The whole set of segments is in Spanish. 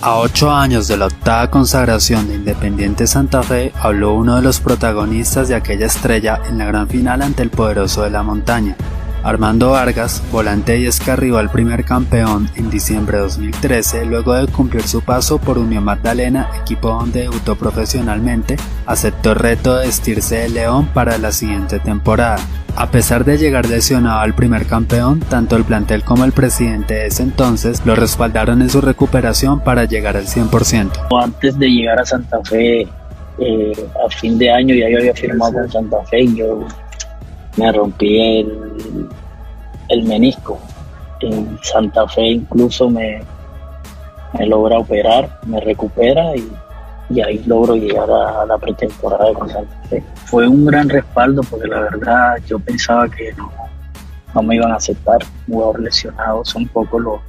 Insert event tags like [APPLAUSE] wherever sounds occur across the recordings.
A ocho años de la octava consagración de Independiente Santa Fe, habló uno de los protagonistas de aquella estrella en la gran final ante el poderoso de la montaña. Armando Vargas, volante y escarrió primer campeón en diciembre de 2013 luego de cumplir su paso por Unión Magdalena, equipo donde debutó profesionalmente, aceptó el reto de vestirse de León para la siguiente temporada. A pesar de llegar lesionado al primer campeón, tanto el plantel como el presidente de ese entonces lo respaldaron en su recuperación para llegar al 100%. Antes de llegar a Santa Fe, eh, a fin de año ya yo había firmado con Santa Fe y yo me rompí el, el menisco. En Santa Fe incluso me, me logra operar, me recupera y y ahí logro llegar a, la pretemporada con Santa Fe. Fue un gran respaldo porque la verdad yo pensaba que no, no me iban a aceptar, jugador lesionado, son pocos los,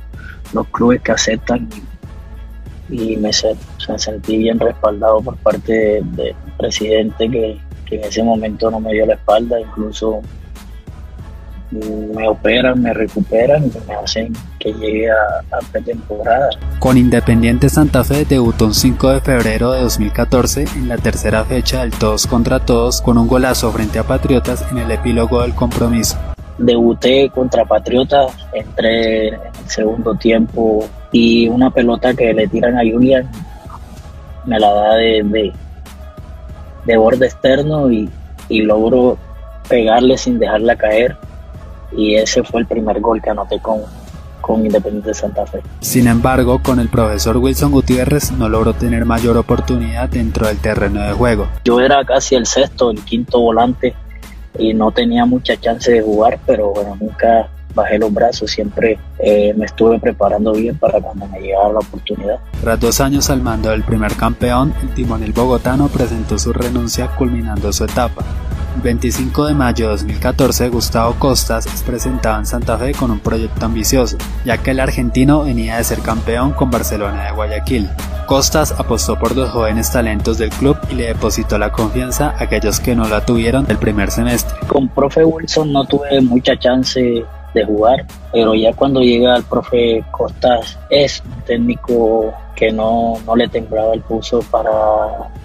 los clubes que aceptan y, me, sentí bien respaldado por parte del presidente que, que en ese momento no me dio la espalda, incluso me operan, me recuperan y me hacen que llegue a, a pretemporada. Con Independiente Santa Fe debutó un 5 de febrero de 2014 en la tercera fecha del todos contra todos con un golazo frente a Patriotas en el epílogo del compromiso. Debuté contra Patriotas, entré en el segundo tiempo y una pelota que le tiran a Julian me la da de, de, borde externo y, y logro pegarle sin dejarla caer y ese fue el primer gol que anoté con, con Independiente de Santa Fe. Sin embargo, con el profesor Wilson Gutiérrez no logró tener mayor oportunidad dentro del terreno de juego. Yo era casi el sexto, el quinto volante y no tenía mucha chance de jugar, pero bueno, nunca bajé los brazos, siempre eh, me estuve preparando bien para cuando me llegara la oportunidad. Tras dos años al mando del primer campeón, el timonel bogotano presentó su renuncia culminando su etapa. 25 de mayo de 2014, Gustavo Costas es presentado en Santa Fe con un proyecto ambicioso, ya que el argentino venía de ser campeón con Barcelona de Guayaquil. Costas apostó por los jóvenes talentos del club y le depositó la confianza a aquellos que no la tuvieron el primer semestre. Con profe Wilson no tuve mucha chance de jugar, pero ya cuando llega el profe Costas es un técnico que no, no le temblaba el pulso para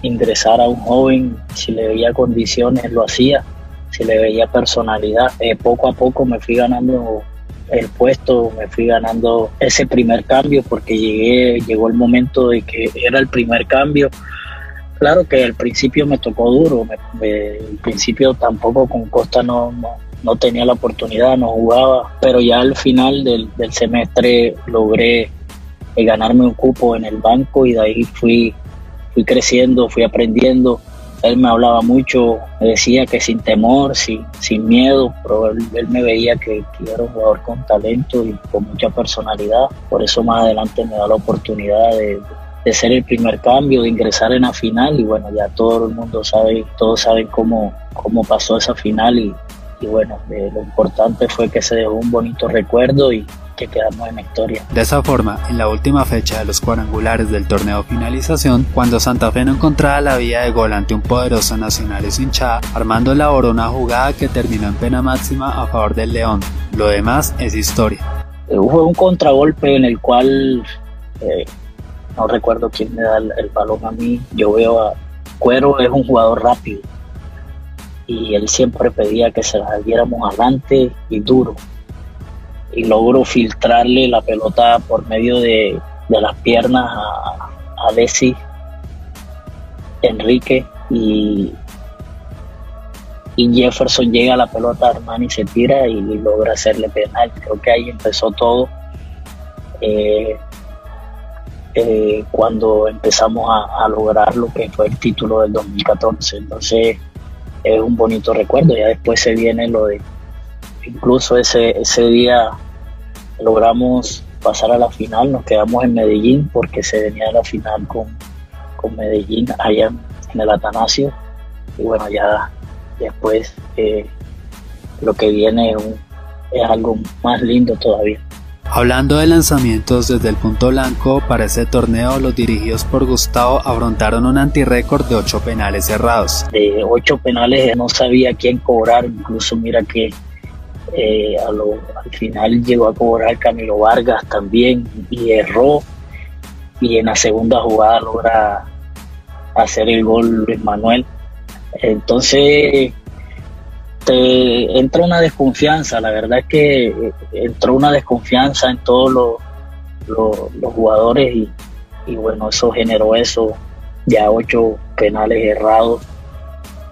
ingresar a un joven, si le veía condiciones lo hacía, si le veía personalidad, eh, poco a poco me fui ganando el puesto, me fui ganando ese primer cambio porque llegué, llegó el momento de que era el primer cambio. Claro que al principio me tocó duro, al principio tampoco con Costa no, no, tenía la oportunidad, no jugaba, pero ya al final del, semestre logré ganarme un cupo en el banco y de ahí fui, fui creciendo, fui aprendiendo. Él me hablaba mucho, me decía que sin temor, sin, sin miedo, pero él, me veía que, era un jugador con talento y con mucha personalidad. Por eso más adelante me da la oportunidad de, de ser el primer cambio, de ingresar en la final y bueno, ya todo el mundo sabe, todos saben cómo, cómo pasó esa final y, y bueno, eh, lo importante fue que se dejó un bonito recuerdo y, que quedamos en la historia. De esa forma, en la última fecha de los cuadrangulares del torneo finalización, cuando Santa Fe no encontraba la vía de gol ante un poderoso Nacional y hinchada, Armando elaboró una jugada que terminó en pena máxima a favor del León. Lo demás es historia. Eh, hubo un contragolpe en el cual eh, no recuerdo quién me da el, el balón a mí. Yo veo a Cuero es un jugador rápido y él siempre pedía que se la diéramos adelante y duro y logro filtrarle la pelota por medio de, las piernas a, a Desi, Enrique y, y Jefferson llega a la pelota, Armani se tira y logra hacerle penal. Creo que ahí empezó todo. Eh, eh, cuando empezamos a, a, lograr lo que fue el título del 2014. Entonces es un bonito recuerdo. Ya después se viene lo de, incluso ese, ese día logramos pasar a la final, nos quedamos en Medellín porque se venía la final con, con Medellín allá en el Atanasio y bueno ya después eh, lo que viene es, es algo más lindo todavía. Hablando de lanzamientos desde el punto blanco, para ese torneo los dirigidos por Gustavo afrontaron un antirécord de 8 penales cerrados. De 8 penales no sabía quién cobrar, incluso mira que eh, al final llegó a cobrar Camilo Vargas también y erró. y en la segunda jugada logra hacer el gol Luis Manuel. Entonces te entra una desconfianza, la verdad es que eh, entró una desconfianza en todos los, los, jugadores y, y, bueno, eso generó eso, ya ocho penales errados,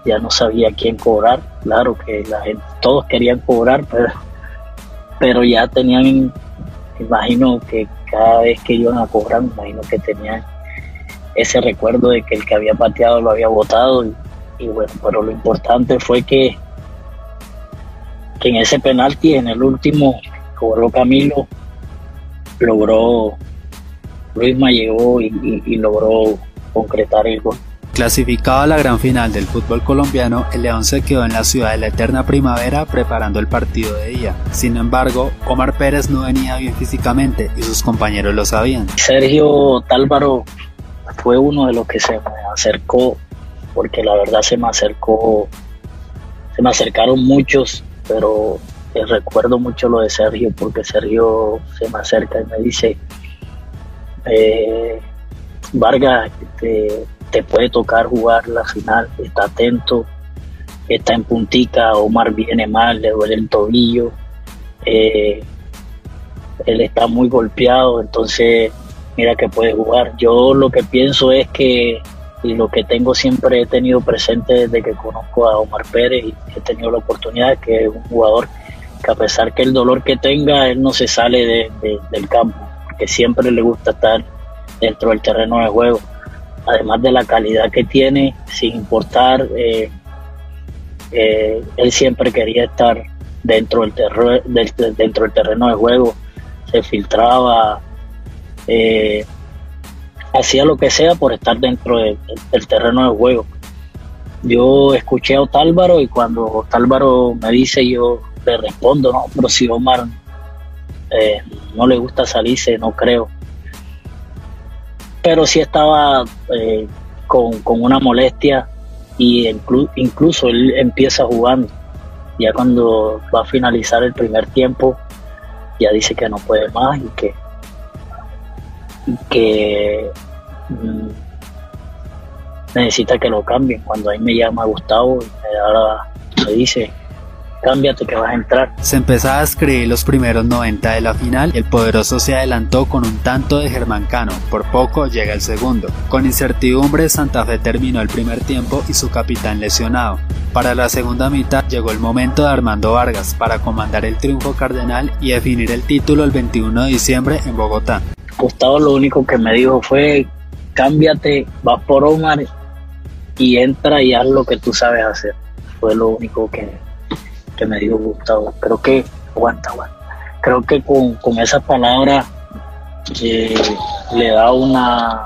ya no sabía quién cobrar, claro que la gente, todos querían cobrar, [LAUGHS] pero, pero ya tenían, imagino que cada vez que iban a cobrar, imagino que tenían ese recuerdo de que el que había pateado lo había votado y, bueno, pero lo importante fue que, que en ese penalti, en el último, cobró Camilo, logró, Luisma llegó y, y logró concretar el gol. Clasificado a la gran final del fútbol colombiano, el León se quedó en la ciudad de la eterna primavera preparando el partido de día. Sin embargo, Omar Pérez no venía bien físicamente y sus compañeros lo sabían. Sergio Tálvaro fue uno de los que se me acercó, porque la verdad se me acercó, se me acercaron muchos, pero recuerdo mucho lo de Sergio, porque Sergio se me acerca y me dice, eh, Vargas, te, te, puede tocar jugar la final, está atento, está en puntica, Omar viene mal, le duele el tobillo, eh, él está muy golpeado, entonces mira que puede jugar. Yo lo que pienso es que, y lo que tengo siempre he tenido presente desde que conozco a Omar Pérez y he tenido la oportunidad, que es un jugador que a pesar que el dolor que tenga, él no se sale del campo, porque siempre le gusta estar dentro del terreno de juego. Además de la calidad que tiene, sin importar, eh, eh, él siempre quería estar dentro del, dentro del terreno de juego, se filtraba, eh, hacía lo que sea por estar dentro del terreno de juego. Yo escuché a Otálvaro y cuando Otálvaro me dice, yo le respondo, no, pero si Omar eh, no le gusta salirse, no creo. Pero sí estaba eh, con, una molestia y incluso él empieza jugando. Ya cuando va a finalizar el primer tiempo, ya dice que no puede más y que que mm, necesita que lo cambien. Cuando ahí me llama Gustavo y me, me dice, cámbiate que vas a entrar. Se empezaba a escribir los primeros 90 de la final el poderoso se adelantó con un tanto de Germán Cano, por poco llega el segundo. Con incertidumbre Santa Fe terminó el primer tiempo y su capitán lesionado. Para la segunda mitad llegó el momento de Armando Vargas para comandar el triunfo cardenal y definir el título el 21 de diciembre en Bogotá. Gustavo lo único que me dijo fue, cámbiate, vas por Omar y entra y haz lo que tú sabes hacer. Fue lo único que, me dijo Gustavo. Creo que, aguanta, aguanta. Creo que con, con esas palabras eh, le da una,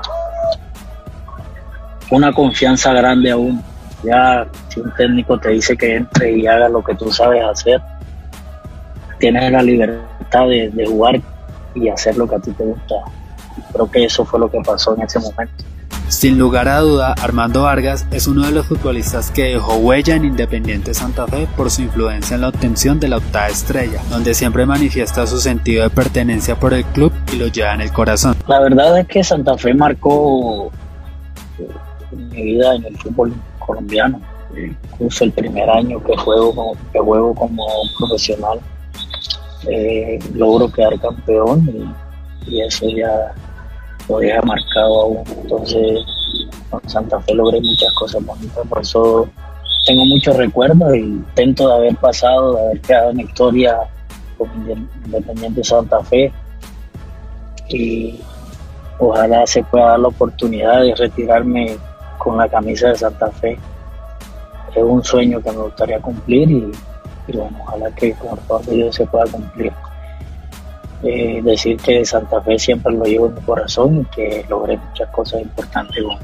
una confianza grande a uno. Ya si un técnico te dice que entre y haga lo que tú sabes hacer, tienes la libertad de, de jugar y hacer lo que a ti te gusta. Creo que eso fue lo que pasó en ese momento. Sin lugar a duda, Armando Vargas es uno de los futbolistas que dejó huella en Independiente Santa Fe por su influencia en la obtención de la octava estrella, donde siempre manifiesta su sentido de pertenencia por el club y lo lleva en el corazón. La verdad es que Santa Fe marcó eh, mi vida en el fútbol colombiano, incluso el primer año que juego como, que juego como profesional eh, logro quedar campeón y, eso ya lo deja marcado aún. Entonces, con Santa Fe logré muchas cosas bonitas, por eso tengo muchos recuerdos y intento de haber pasado, de haber quedado en historia con Independiente Santa Fe y ojalá se pueda dar la oportunidad de retirarme con la camisa de Santa Fe. Es un sueño que me gustaría cumplir y y bueno, ojalá que con de Dios se pueda cumplir. Eh, decir que Santa Fe siempre lo llevo en mi corazón y que logré muchas cosas importantes con,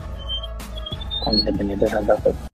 con Independiente de Santa Fe.